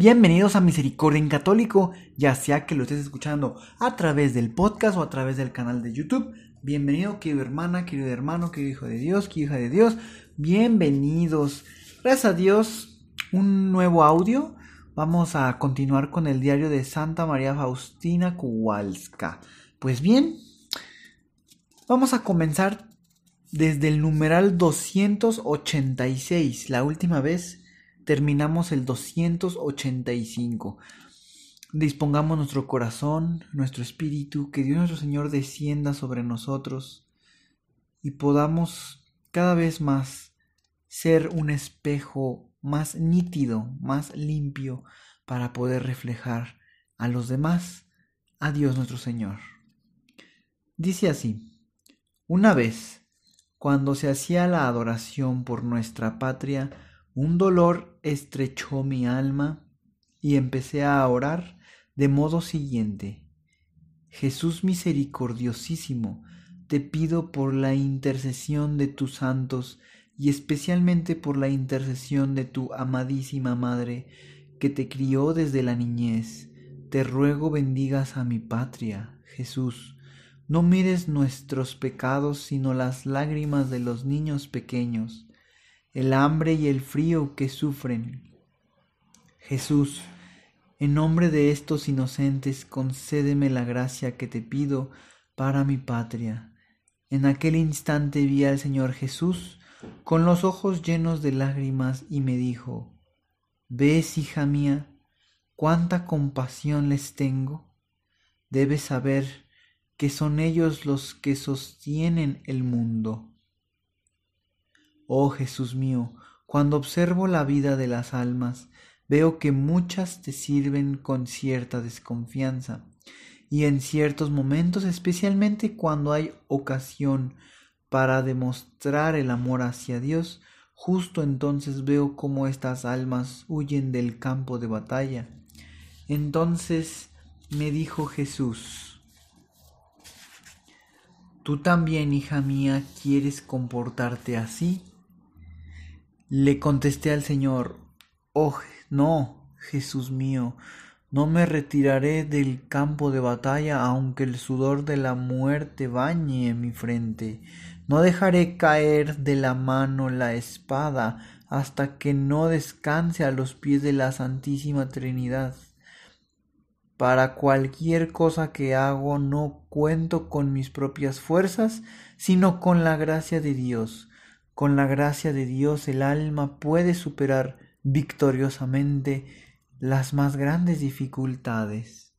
Bienvenidos a Misericordia en Católico, ya sea que lo estés escuchando a través del podcast o a través del canal de YouTube. Bienvenido, querido hermana, querido hermano, querido hijo de Dios, querida hija de Dios. Bienvenidos. Gracias a Dios, un nuevo audio. Vamos a continuar con el diario de Santa María Faustina Kowalska. Pues bien, vamos a comenzar desde el numeral 286. La última vez terminamos el 285. Dispongamos nuestro corazón, nuestro espíritu, que Dios nuestro Señor descienda sobre nosotros y podamos cada vez más ser un espejo más nítido, más limpio, para poder reflejar a los demás a Dios nuestro Señor. Dice así, una vez, cuando se hacía la adoración por nuestra patria, un dolor estrechó mi alma y empecé a orar de modo siguiente. Jesús misericordiosísimo, te pido por la intercesión de tus santos y especialmente por la intercesión de tu amadísima Madre, que te crió desde la niñez, te ruego bendigas a mi patria, Jesús. No mires nuestros pecados, sino las lágrimas de los niños pequeños el hambre y el frío que sufren. Jesús, en nombre de estos inocentes, concédeme la gracia que te pido para mi patria. En aquel instante vi al Señor Jesús con los ojos llenos de lágrimas y me dijo, ¿Ves, hija mía, cuánta compasión les tengo? Debes saber que son ellos los que sostienen el mundo. Oh Jesús mío, cuando observo la vida de las almas, veo que muchas te sirven con cierta desconfianza, y en ciertos momentos, especialmente cuando hay ocasión para demostrar el amor hacia Dios, justo entonces veo cómo estas almas huyen del campo de batalla. Entonces me dijo Jesús, ¿tú también, hija mía, quieres comportarte así? Le contesté al Señor, Oh, no, Jesús mío, no me retiraré del campo de batalla aunque el sudor de la muerte bañe mi frente. No dejaré caer de la mano la espada hasta que no descanse a los pies de la Santísima Trinidad. Para cualquier cosa que hago no cuento con mis propias fuerzas, sino con la gracia de Dios con la gracia de Dios el alma puede superar victoriosamente las más grandes dificultades.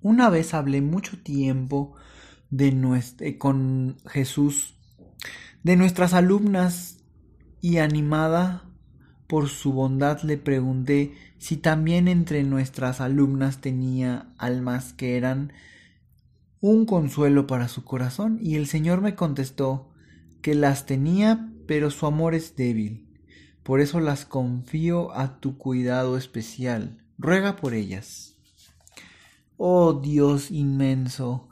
Una vez hablé mucho tiempo de eh, con Jesús de nuestras alumnas y animada por su bondad le pregunté si también entre nuestras alumnas tenía almas que eran un consuelo para su corazón y el Señor me contestó que las tenía pero su amor es débil. Por eso las confío a tu cuidado especial. Ruega por ellas. Oh Dios inmenso,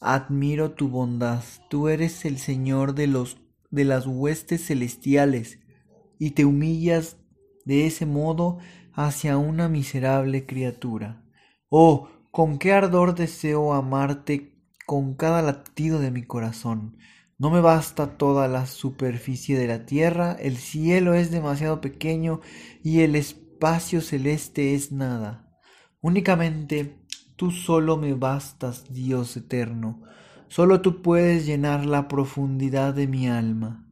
admiro tu bondad. Tú eres el Señor de los de las huestes celestiales y te humillas de ese modo hacia una miserable criatura. Oh, con qué ardor deseo amarte con cada latido de mi corazón. No me basta toda la superficie de la tierra, el cielo es demasiado pequeño y el espacio celeste es nada. Únicamente tú solo me bastas, Dios eterno. Solo tú puedes llenar la profundidad de mi alma.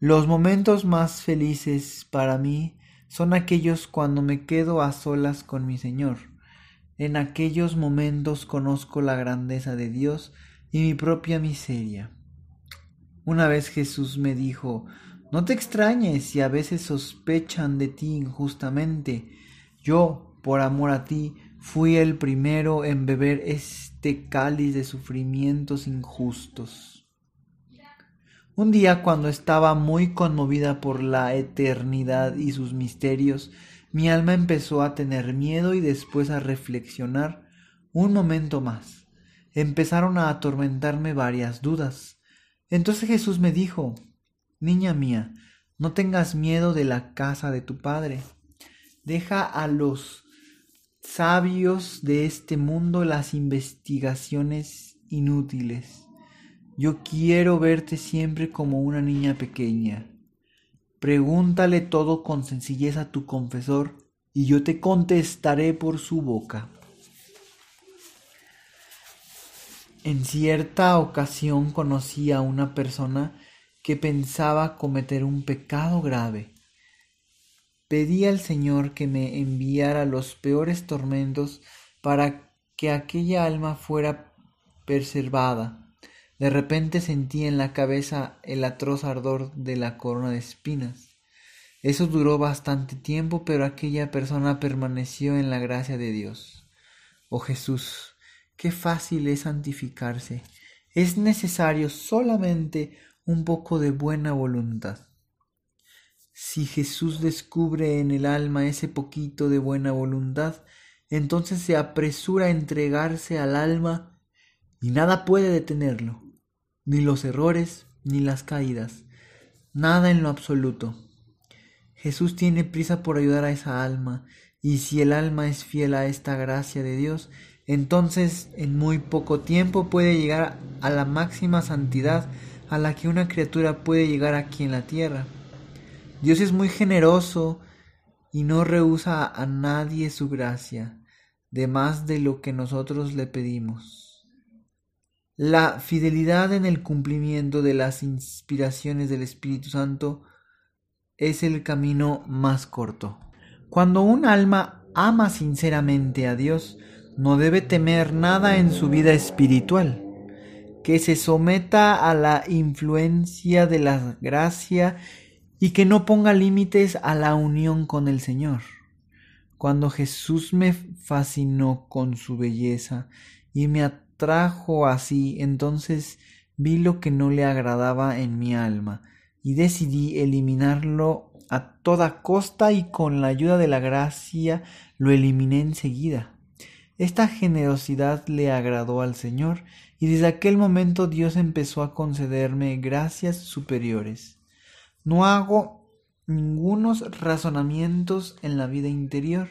Los momentos más felices para mí son aquellos cuando me quedo a solas con mi Señor. En aquellos momentos conozco la grandeza de Dios y mi propia miseria. Una vez Jesús me dijo, no te extrañes si a veces sospechan de ti injustamente. Yo, por amor a ti, fui el primero en beber este cáliz de sufrimientos injustos. Un día, cuando estaba muy conmovida por la eternidad y sus misterios, mi alma empezó a tener miedo y después a reflexionar un momento más. Empezaron a atormentarme varias dudas. Entonces Jesús me dijo, Niña mía, no tengas miedo de la casa de tu Padre. Deja a los sabios de este mundo las investigaciones inútiles. Yo quiero verte siempre como una niña pequeña. Pregúntale todo con sencillez a tu confesor, y yo te contestaré por su boca. En cierta ocasión conocí a una persona que pensaba cometer un pecado grave. Pedí al Señor que me enviara los peores tormentos para que aquella alma fuera preservada. De repente sentí en la cabeza el atroz ardor de la corona de espinas. Eso duró bastante tiempo, pero aquella persona permaneció en la gracia de Dios. Oh Jesús, qué fácil es santificarse. Es necesario solamente un poco de buena voluntad. Si Jesús descubre en el alma ese poquito de buena voluntad, entonces se apresura a entregarse al alma y nada puede detenerlo ni los errores, ni las caídas, nada en lo absoluto. Jesús tiene prisa por ayudar a esa alma, y si el alma es fiel a esta gracia de Dios, entonces en muy poco tiempo puede llegar a la máxima santidad a la que una criatura puede llegar aquí en la tierra. Dios es muy generoso y no rehúsa a nadie su gracia, de más de lo que nosotros le pedimos. La fidelidad en el cumplimiento de las inspiraciones del Espíritu Santo es el camino más corto. Cuando un alma ama sinceramente a Dios, no debe temer nada en su vida espiritual, que se someta a la influencia de la gracia y que no ponga límites a la unión con el Señor. Cuando Jesús me fascinó con su belleza y me trajo así, entonces vi lo que no le agradaba en mi alma, y decidí eliminarlo a toda costa y con la ayuda de la gracia lo eliminé enseguida. Esta generosidad le agradó al Señor, y desde aquel momento Dios empezó a concederme gracias superiores. No hago ningunos razonamientos en la vida interior,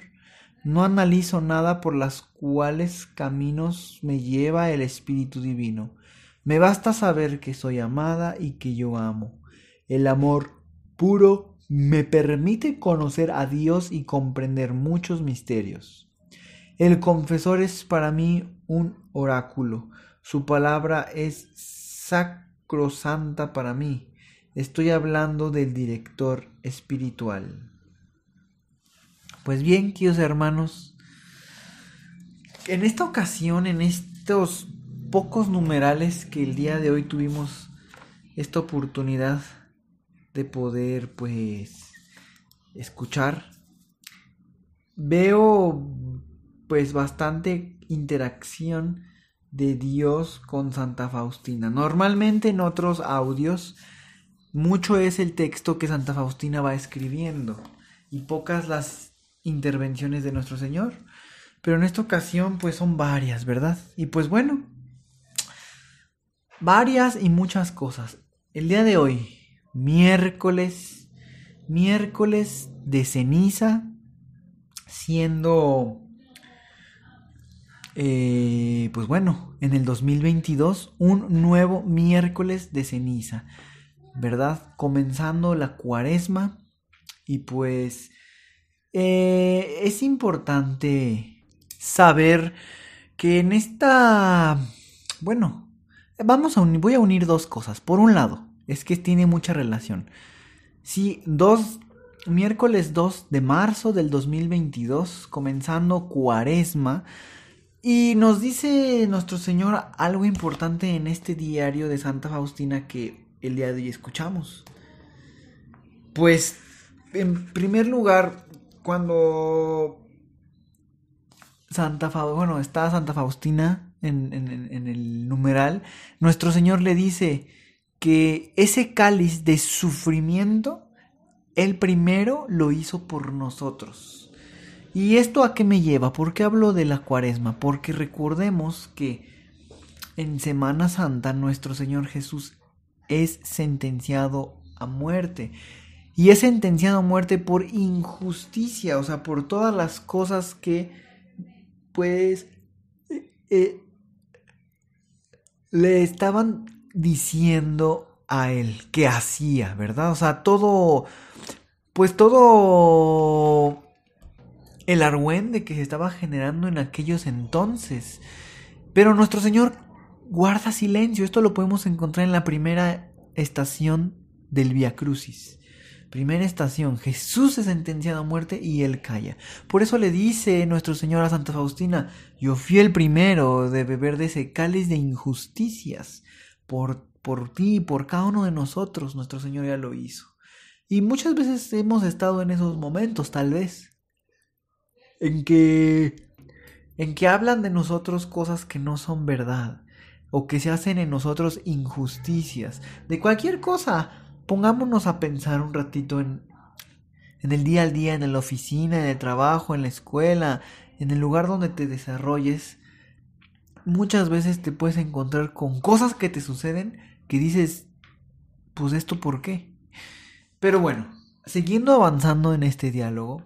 no analizo nada por las cuales caminos me lleva el Espíritu Divino. Me basta saber que soy amada y que yo amo. El amor puro me permite conocer a Dios y comprender muchos misterios. El confesor es para mí un oráculo. Su palabra es sacrosanta para mí. Estoy hablando del director espiritual. Pues bien, queridos hermanos, en esta ocasión, en estos pocos numerales que el día de hoy tuvimos esta oportunidad de poder pues escuchar, veo pues bastante interacción de Dios con Santa Faustina. Normalmente en otros audios mucho es el texto que Santa Faustina va escribiendo y pocas las intervenciones de nuestro Señor. Pero en esta ocasión pues son varias, ¿verdad? Y pues bueno, varias y muchas cosas. El día de hoy, miércoles, miércoles de ceniza, siendo, eh, pues bueno, en el 2022, un nuevo miércoles de ceniza, ¿verdad? Comenzando la cuaresma y pues eh, es importante saber que en esta, bueno, vamos a unir, voy a unir dos cosas. Por un lado, es que tiene mucha relación. Sí, dos, miércoles 2 de marzo del 2022, comenzando cuaresma, y nos dice nuestro Señor algo importante en este diario de Santa Faustina que el día de hoy escuchamos. Pues, en primer lugar, cuando Santa bueno, está Santa Faustina en, en, el numeral, nuestro Señor le dice que ese cáliz de sufrimiento, Él primero lo hizo por nosotros. ¿Y esto a qué me lleva? ¿Por qué hablo de la cuaresma? Porque recordemos que en Semana Santa nuestro Señor Jesús es sentenciado a muerte. Y es sentenciado a muerte por injusticia, o sea, por todas las cosas que, pues, eh, le estaban diciendo a él que hacía, ¿verdad? O sea, todo, pues todo el argüende que se estaba generando en aquellos entonces. Pero nuestro Señor guarda silencio. Esto lo podemos encontrar en la primera estación del Via Crucis. Primera estación, Jesús es sentenciado a muerte y él calla. Por eso le dice nuestro Señor a Santa Faustina, yo fui el primero de beber de ese cáliz de injusticias. Por, por ti y por cada uno de nosotros, nuestro Señor ya lo hizo. Y muchas veces hemos estado en esos momentos, tal vez, en que, en que hablan de nosotros cosas que no son verdad, o que se hacen en nosotros injusticias, de cualquier cosa pongámonos a pensar un ratito en, en el día al día, en la oficina, en el trabajo, en la escuela, en el lugar donde te desarrolles. Muchas veces te puedes encontrar con cosas que te suceden que dices, pues esto por qué. Pero bueno, siguiendo avanzando en este diálogo,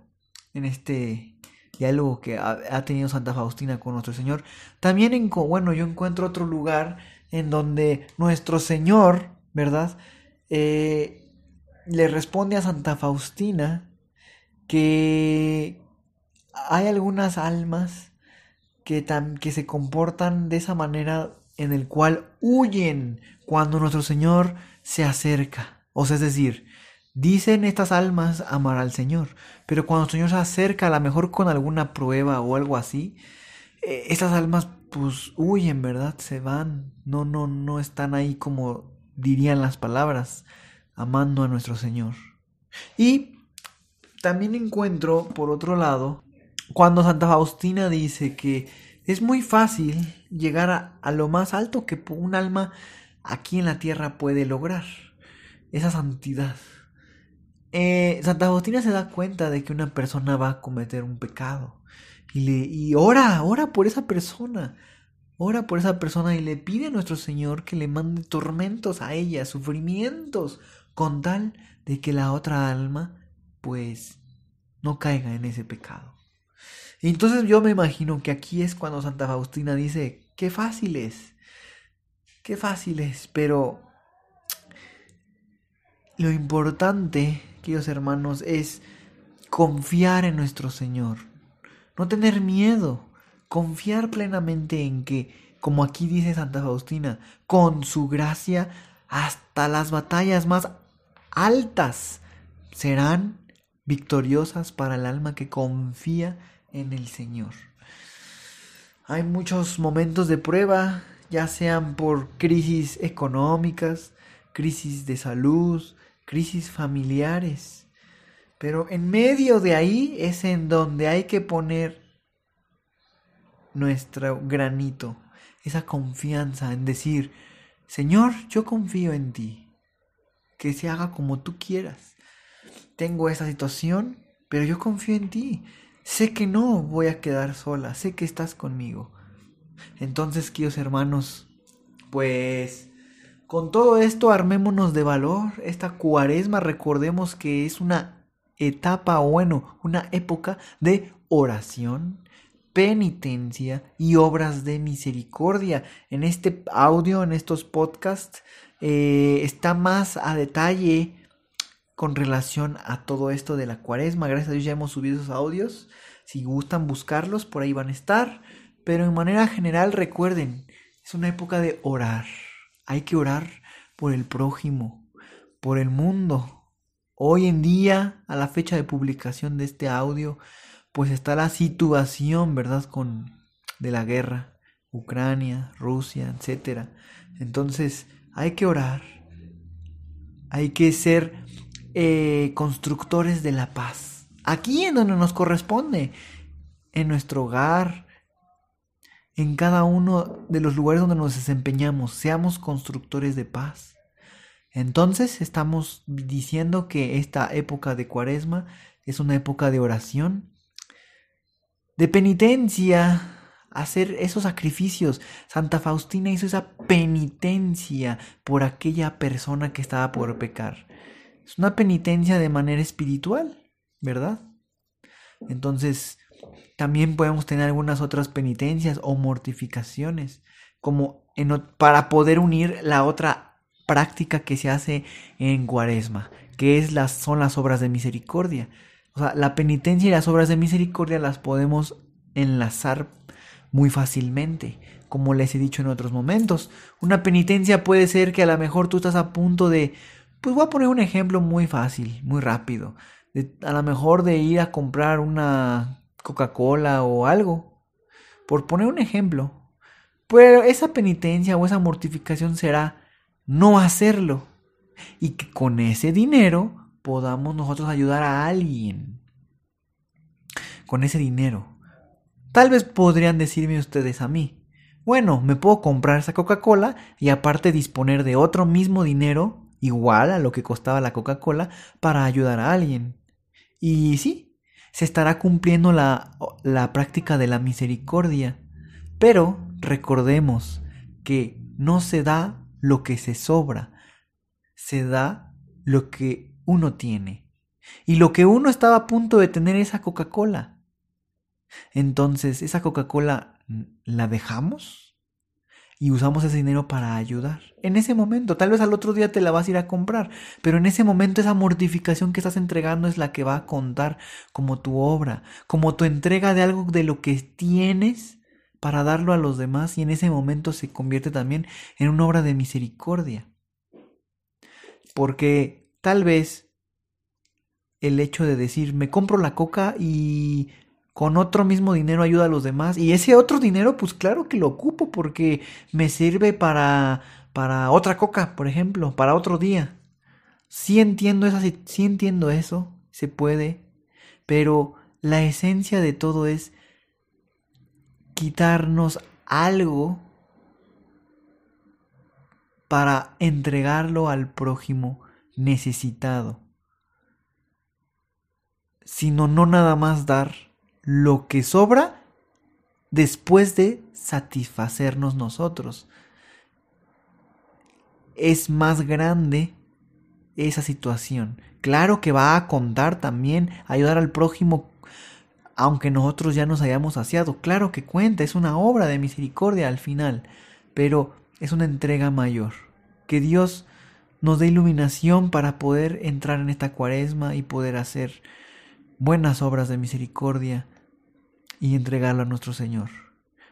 en este diálogo que ha, tenido Santa Faustina con nuestro Señor, también en, bueno, yo encuentro otro lugar en donde nuestro Señor, ¿verdad? Eh, le responde a Santa Faustina que hay algunas almas que, que se comportan de esa manera en el cual huyen cuando nuestro Señor se acerca. O sea, es decir, dicen estas almas amar al Señor, pero cuando el Señor se acerca, a lo mejor con alguna prueba o algo así, eh, estas almas pues huyen, ¿verdad? Se van, no, no, no están ahí como dirían las palabras, amando a nuestro Señor. Y también encuentro, por otro lado, cuando Santa Faustina dice que es muy fácil llegar a, lo más alto que un alma aquí en la tierra puede lograr, esa santidad. Eh, Santa Faustina se da cuenta de que una persona va a cometer un pecado y, le, y ora, ora por esa persona, Ora por esa persona y le pide a nuestro Señor que le mande tormentos a ella, sufrimientos, con tal de que la otra alma, pues, no caiga en ese pecado. Entonces yo me imagino que aquí es cuando Santa Faustina dice, qué fácil es, qué fácil es, pero lo importante, queridos hermanos, es confiar en nuestro Señor, no tener miedo, confiar plenamente en que, como aquí dice Santa Faustina, con su gracia hasta las batallas más altas serán victoriosas para el alma que confía en el Señor. Hay muchos momentos de prueba, ya sean por crisis económicas, crisis de salud, crisis familiares. Pero en medio de ahí es en donde hay que poner nuestro granito, esa confianza en decir, Señor, yo confío en ti, que se haga como tú quieras. Tengo esa situación, pero yo confío en ti. Sé que no voy a quedar sola, sé que estás conmigo. Entonces, queridos hermanos, pues con todo esto armémonos de valor. Esta cuaresma recordemos que es una etapa, bueno, una época de oración, penitencia y obras de misericordia. En este audio, en estos podcasts, eh, está más a detalle con relación a todo esto de la cuaresma. Gracias a Dios ya hemos subido esos audios. Si gustan buscarlos, por ahí van a estar. Pero en manera general, recuerden, es una época de orar. Hay que orar por el prójimo, por el mundo. Hoy en día, a la fecha de publicación de este audio, pues está la situación, ¿verdad? Con de la guerra, Ucrania, Rusia, etcétera. Entonces, hay que orar. Hay que ser eh, constructores de la paz. Aquí en donde nos corresponde, en nuestro hogar, en cada uno de los lugares donde nos desempeñamos, seamos constructores de paz. Entonces estamos diciendo que esta época de cuaresma es una época de oración, de penitencia, hacer esos sacrificios. Santa Faustina hizo esa penitencia por aquella persona que estaba por pecar. Es una penitencia de manera espiritual, ¿verdad? Entonces, también podemos tener algunas otras penitencias o mortificaciones, como para poder unir la otra práctica que se hace en Cuaresma, que es las, son las obras de misericordia. O sea, la penitencia y las obras de misericordia las podemos enlazar muy fácilmente, como les he dicho en otros momentos. Una penitencia puede ser que a lo mejor tú estás a punto de, pues voy a poner un ejemplo muy fácil, muy rápido, a lo mejor de ir a comprar una Coca-Cola o algo, por poner un ejemplo. Pero esa penitencia o esa mortificación será no hacerlo y que con ese dinero podamos nosotros ayudar a alguien. Con ese dinero. Tal vez podrían decirme ustedes a mí, bueno, me puedo comprar esa Coca-Cola y aparte disponer de otro mismo dinero igual a lo que costaba la Coca-Cola para ayudar a alguien. Y sí, se estará cumpliendo la, la práctica de la misericordia. Pero recordemos que no se da lo que se sobra, se da lo que uno tiene. Y lo que uno estaba a punto de tener esa Coca-Cola. Entonces, esa Coca-Cola mm, la dejamos y usamos ese dinero para ayudar. En ese momento, tal vez al otro día te la vas a ir a comprar, pero en ese momento esa mortificación que estás entregando es la que va a contar como tu obra, como tu entrega de algo de lo que tienes para darlo a los demás y en ese momento se convierte también en una obra de misericordia. Porque tal vez el hecho de decir, me compro la coca y con otro mismo dinero ayuda a los demás. Y ese otro dinero, pues claro que lo ocupo porque me sirve para, para otra coca, por ejemplo, para otro día. Sí entiendo, esa, sí entiendo eso, se puede, pero la esencia de todo es quitarnos algo para entregarlo al prójimo necesitado, sino no nada más dar lo que sobra después de satisfacernos nosotros. Es más grande esa situación. Claro que va a contar también ayudar al prójimo aunque nosotros ya nos hayamos saciado. Claro que cuenta, es una obra de misericordia al final, pero es una entrega mayor. Que Dios nos dé iluminación para poder entrar en esta cuaresma y poder hacer buenas obras de misericordia y entregarlo a nuestro Señor.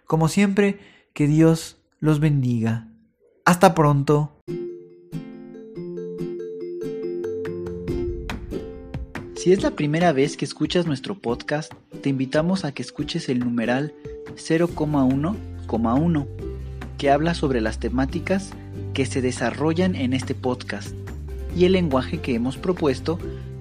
Como siempre, que Dios los bendiga. Hasta pronto. Si es la primera vez que escuchas nuestro podcast, te invitamos a que escuches el numeral 0,1,1, que habla sobre las temáticas que se desarrollan en este podcast y el lenguaje que hemos propuesto